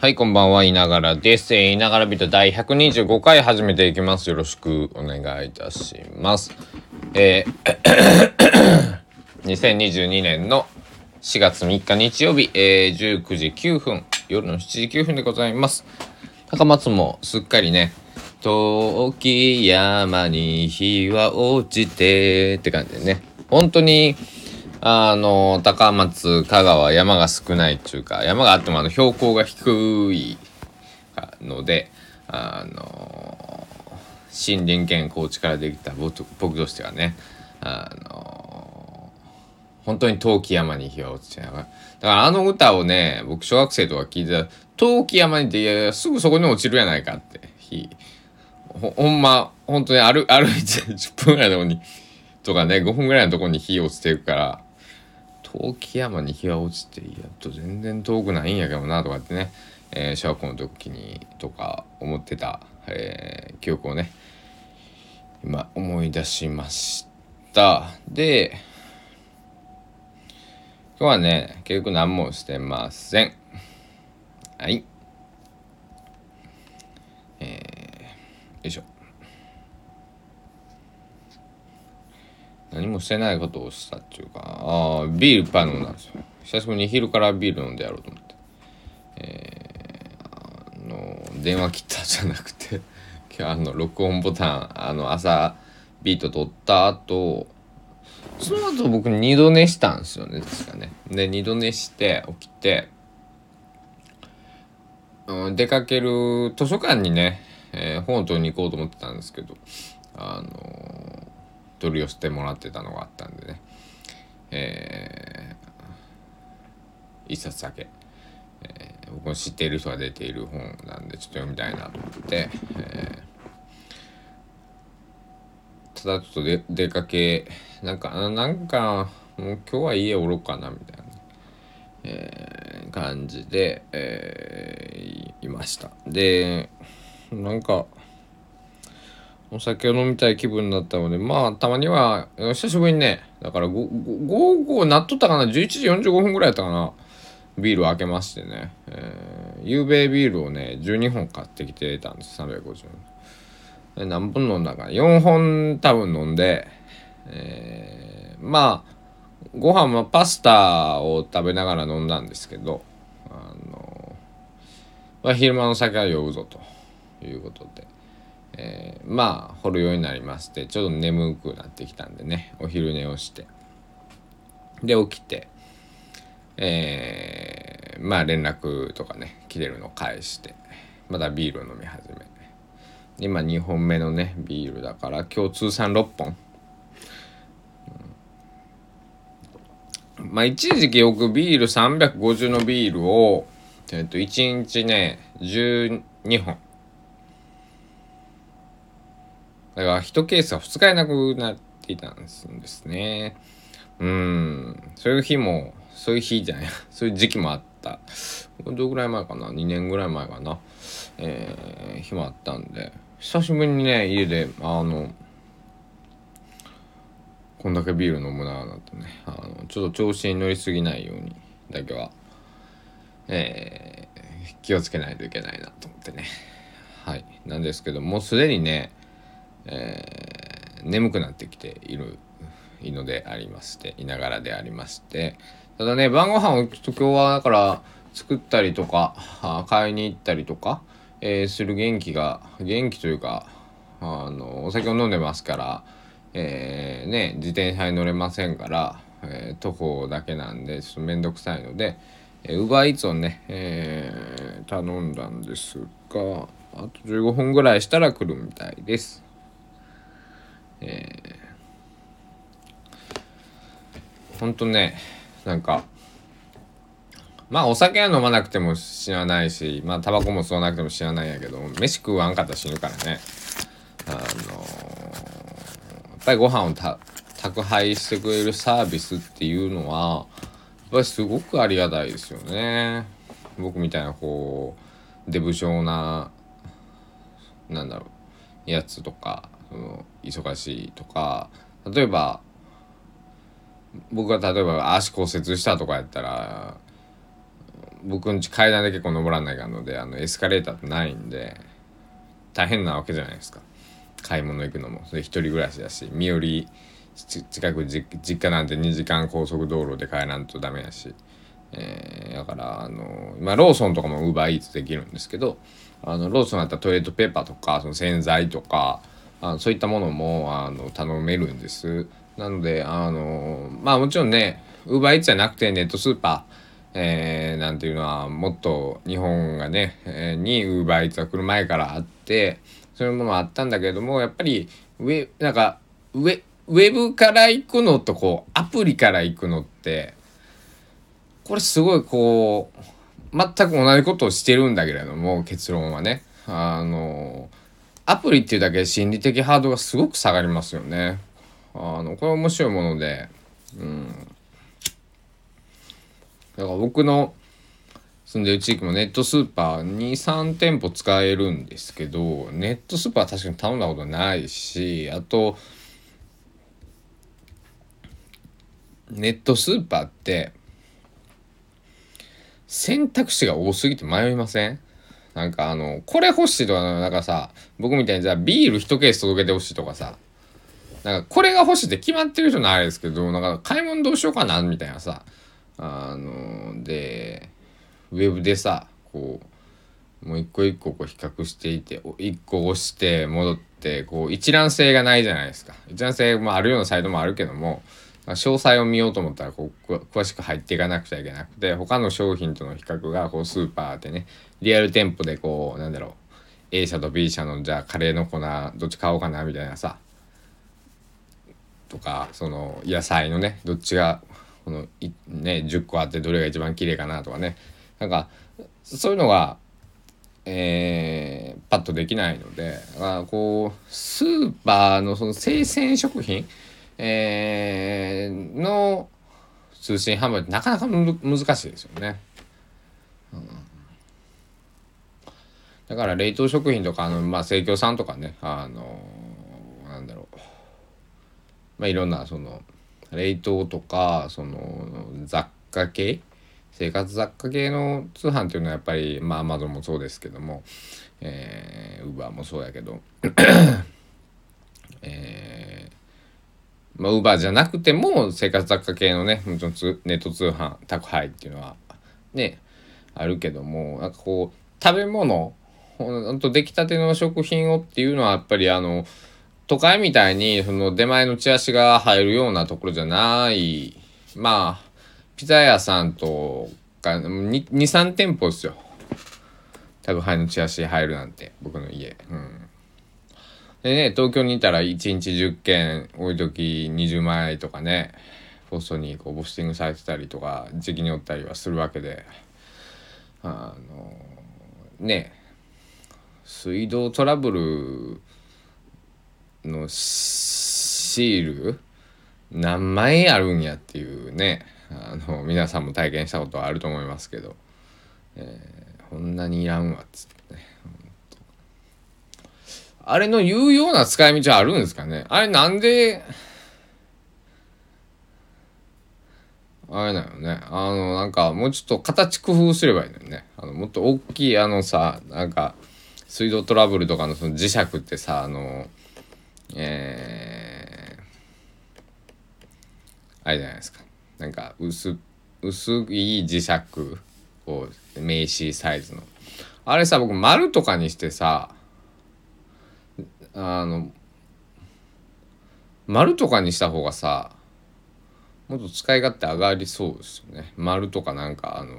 はい、こんばんは、いながらです。えーいながらビート第125回始めていきます。よろしくお願いいたします。えー 2022年の4月3日日曜日、えー19時9分、夜の7時9分でございます。高松もすっかりね、時山に日は落ちてって感じでね、本当に、あの、高松、香川、山が少ないっていうか、山があってもあの標高が低いので、あの、森林県高知からできた僕僕としてはね、あの、本当に陶器山に日は落ちてながら。だからあの歌をね、僕小学生とか聞いてた陶器山にって、いやいやすぐそこに落ちるやないかって、日。ほほんま、本当に歩歩いて10分ぐらいのとこに、とかね、5分ぐらいのとこに火落ちてるから、陶器山に日は落ちて、やっと全然遠くないんやけどな、とかってね、えー小学校の時にとか思ってた、えー記憶をね、今思い出しました。で、今日はね、結局何もしてません。はい。えー、よいしょ。何もしてないことをしたっていうか、ああ、ビールいっぱい飲んだんですよ。久しぶりに昼からビール飲んでやろうと思って。えー、あの、電話切ったじゃなくて、今日あの、録音ボタン、あの、朝、ビート取った後、その後僕二度寝したんですよね、確かね。で、二度寝して、起きて、うん、出かける図書館にね、えー本を取りに行こうと思ってたんですけど、あの取り寄せてもらってたのがあったんでね、えー一冊だけ、えー僕の知っている人が出ている本なんでちょっと読みたいなと思って、えーただちょっとで出かけなんかあなんかもう今日は家おろうかなみたいな、えー感じで、えーいました。でなんかお酒を飲みたい気分になったのでまあたまには久しぶりにねだから午後なっとったかな11時45分ぐらいやったかなビールを開けましてね、えー、ゆうべビールをね12本買ってきてたんです350円で何本飲んだか4本多分飲んで、えーまあご飯はパスタを食べながら飲んだんですけどあの、まあ、昼間の酒は酔うぞということで、えーまあ掘るようになりましてちょっと眠くなってきたんでねお昼寝をして。で起きてえーまあ連絡とかね来てるのを返してまたビールを飲み始め。今2本目のねビールだから今日通算6本、うん。まあ一時期よくビール350のビールをえっと1日ね12本。だから1ケースは2日いなくなっていたんですね。うん。そういう日もそういう日じゃない。そういう時期もあった。どのぐらい前かな？2年ぐらい前かな？えー、日もあったんで。久しぶりにね家であのこんだけビール飲むなーなんてね。あのちょっと調子に乗りすぎないようにだけはえー気をつけないといけないなと思ってね。はい。なんですけどもうすでにねえー眠くなってきているのでありましていながらでありましてただね晩ご飯をちょっと今日はだから作ったりとか買いに行ったりとか、えーする元気が元気というかあのお酒を飲んでますから、えーね自転車に乗れませんから、え徒歩だけなんでちょっと面倒くさいのでウーバーイーツをね、えー頼んだんですがあと15分ぐらいしたら来るみたいです。ほんとねなんかまあお酒は飲まなくても死なないしまあタバコも吸わなくても死なないんやけど飯食わんかったら死ぬからね。あのーやっぱりご飯を宅配してくれるサービスっていうのはやっぱりすごくありがたいですよね。僕みたいなこうデブ症ななんだろうやつとか。その忙しいとか例えば僕が例えば足骨折したとかやったら僕んち階段で結構登らないかんのであのエスカレーターってないんで大変なわけじゃないですか。買い物行くのも。それ一人暮らしだし身寄り近く実家なんて2時間高速道路で帰らんとダメやし、えー、だからあの、まあ、ローソンとかもウーバーイーツできるんですけどあのローソンだったらトイレットペーパーとかその洗剤とかあそういったものもあの頼めるんです。なのであのまあもちろんねウーバーイーツじゃなくてネットスーパーえー、なんていうのはもっと日本がね、えー、にウーバーイーツが来る前からあってそういうものあったんだけどもやっぱり上なんか上ウェブから行くのとこうアプリから行くのってこれすごいこう全く同じことをしてるんだけれども結論はね。あのアプリっていうだけで心理的ハードがすごく下がりますよね。あのこれ面白いもので、うん、だから僕の住んでる地域もネットスーパー23店舗使えるんですけどネットスーパーは確かに頼んだことないしあとネットスーパーって選択肢が多すぎて迷いません？なんかあの、これ欲しいとか、なんかさ、僕みたいにじゃあビール一ケース届けてほしいとかさ、なんかこれが欲しいって決まってる人のあれですけど、なんか買い物どうしようかなみたいなさ、あの、で、ウェブでさ、こう、もう一個一個こう比較していて、一個押して戻って、こう一覧性がないじゃないですか。一覧性もあるようなサイトもあるけども、ま詳細を見ようと思ったらこう詳しく入っていかなくちゃいけなくて他の商品との比較がこうスーパーでねリアル店舗でこうなんだろう A 社と B 社のじゃあカレーの粉どっち買おうかなみたいなさとかその野菜のねどっちがこのね10個あってどれが一番綺麗かなとかね。なんかそういうのがえー、パッとできないのであこうスーパーのその生鮮食品えー、の通信販売ってなかなか難しいですよね。うん、だから冷凍食品とかあの、まあ、生協さんとかねあのなんだろう、まあ、いろんなその冷凍とかその雑貨系生活雑貨系の通販っていうのはやっぱりまあアマゾンもそうですけどもえー、ウーバーもそうやけど えーまあ、ウーバーじゃなくても生活雑貨系のねネット通販宅配っていうのはねあるけどもなんかこう食べ物ほんと出来たての食品をっていうのはやっぱりあの都会みたいにその出前のチラシが入るようなところじゃない。まあピザ屋さんとか23店舗ですよ。宅配のチラシ入るなんて僕の家。うん。でね、東京にいたら1日10件多い時20枚とかね、ポストにこうポスティングされてたりとか、時期におったりはするわけで、あの、ね、水道トラブルのシール何枚あるんやっていうね、あの、皆さんも体験したことはあると思いますけど、えー、こんなにいらんわっつって。あれの有用な使い道あるんですかね？あれなんで、あれだよね。あの、なんか、もうちょっと形工夫すればいいのにね。あの、もっと大きい、あのさ、なんか、水道トラブルとかのその磁石ってさ、あの、えー、あれじゃないですか。なんか、薄、薄い磁石、こう、名刺サイズの。あれさ、僕、丸とかにしてさ、あの丸とかにした方がさもっと使い勝手上がりそうですよね。丸とかなんかあの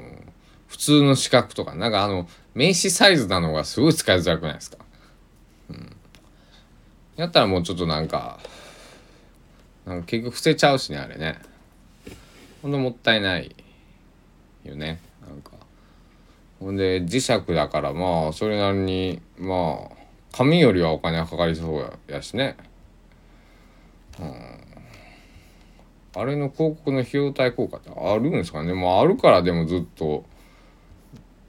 普通の四角とか。なんかあの名刺サイズなのがすごい使いづらくないですか？うん。やったらもうちょっとなんかなんか結局伏せちゃうしねあれね。ほんともったいないよね。なんか。ほんで磁石だからまあそれなりにまあ紙よりはお金がかかりそうやしね。うん。あれの広告の費用対効果ってあるんですかねもうあるからでもずっと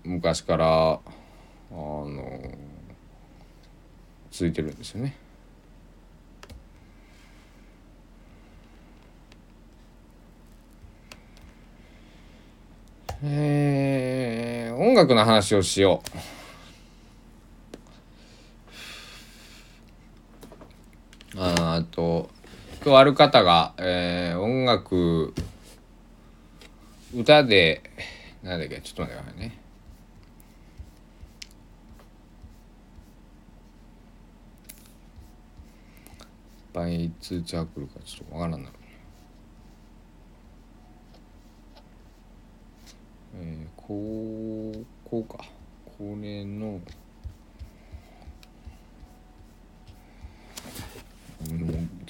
昔からあの続いてるんですよね。えー楽の話をしようああと今日ある方が、えー、音楽歌でなんだっけちょっと待ってくださいね。バイツチャークルかちょっとわからんな。えー、こうこうか。これの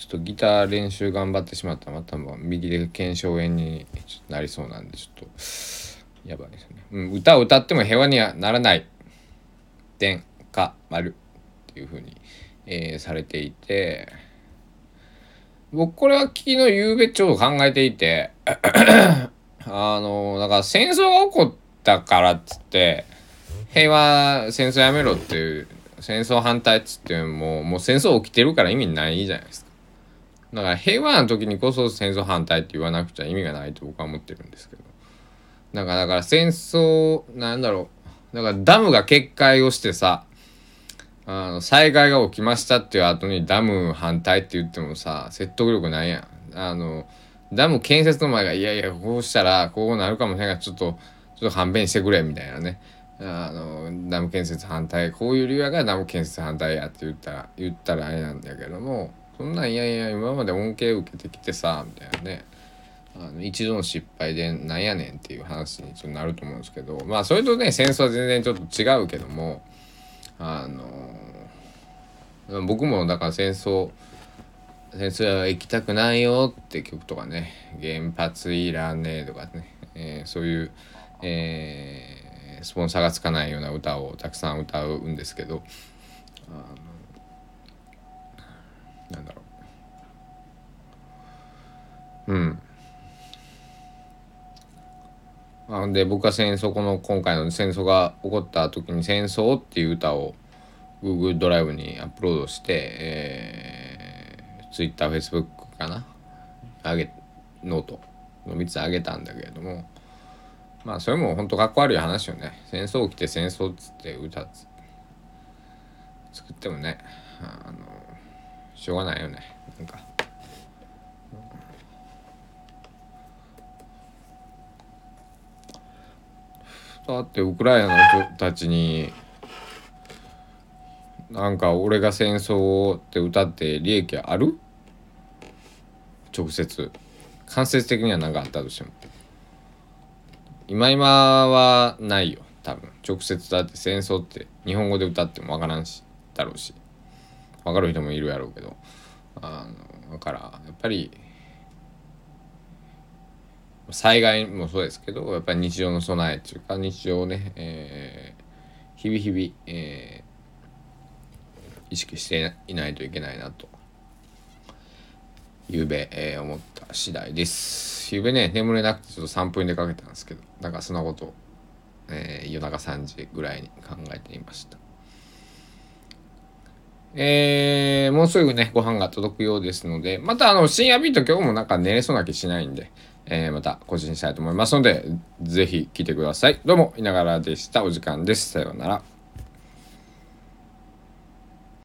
ちょっとギター練習頑張ってしまった。らまた右で腱鞘炎になりそうなんでちょっとやばいですね、うん、歌を歌っても平和にはならない点か丸っていうふうに、えー、されていて僕これは昨日夕べちょうど考えていてあのだから戦争が起こったからっつって平和戦争やめろっていう戦争反対っつってももう戦争起きてるから意味ないじゃないですかだから平和な時にこそ戦争反対って言わなくちゃ意味がないと僕は思ってるんですけど。だからだから戦争なんだろう。だからダムが決壊をしてさあの災害が起きましたっていう後にダム反対って言ってもさ説得力ないやん。あのダム建設の前がいやいやこうしたらこうなるかもしれないからちょっとちょっと勘弁してくれみたいなね。あのダム建設反対こういう理由やからダム建設反対やって言ったら言ったらあれなんだけども。そんなんいやいや今まで恩恵受けてきてさみたいなね。あの一度の失敗でなんやねんっていう話にちょっとなると思うんですけど。まあそれとね戦争は全然ちょっと違うけどもあの僕もだから戦争戦争は行きたくないよって曲とかね原発いらねえとかね、えー、そういう、えースポンサーがつかないような歌をたくさん歌うんですけどあのうん。あで僕は戦争この今回の戦争が起こった時に「戦争」っていう歌を Google ドライブにアップロードして、えー、Twitter、Facebook かな？あげノートの3つあげたんだけれども。まあそれも本当かっこ悪い話よね。戦争起きて戦争っつって歌作ってもねあのしょうがないよね。なんか。だってウクライナの人たちになんか俺が戦争って歌って利益ある？直接。間接的には何かあったとしても。今今はないよ。多分。直接だって戦争って。日本語で歌っても分からんし。だろうし。分かる人もいるやろうけど。あのだからやっぱり災害もそうですけどやっぱり日常の備えっていうか日常をね、えー、日々日々、えー、意識していないといけないなとゆうべ、えー、思った次第です。ゆうべね、眠れなくてちょっと3分でかけたんですけど、だかそんなことを、えー、夜中3時ぐらいに考えていました。えー、もうすぐね、ご飯が届くようですので、またあの、深夜ビート今日もなんか寝れそうな気しないんで、えー、また更新したいと思いますので、ぜひ来てください。どうも、いながらでした。お時間です。さようなら。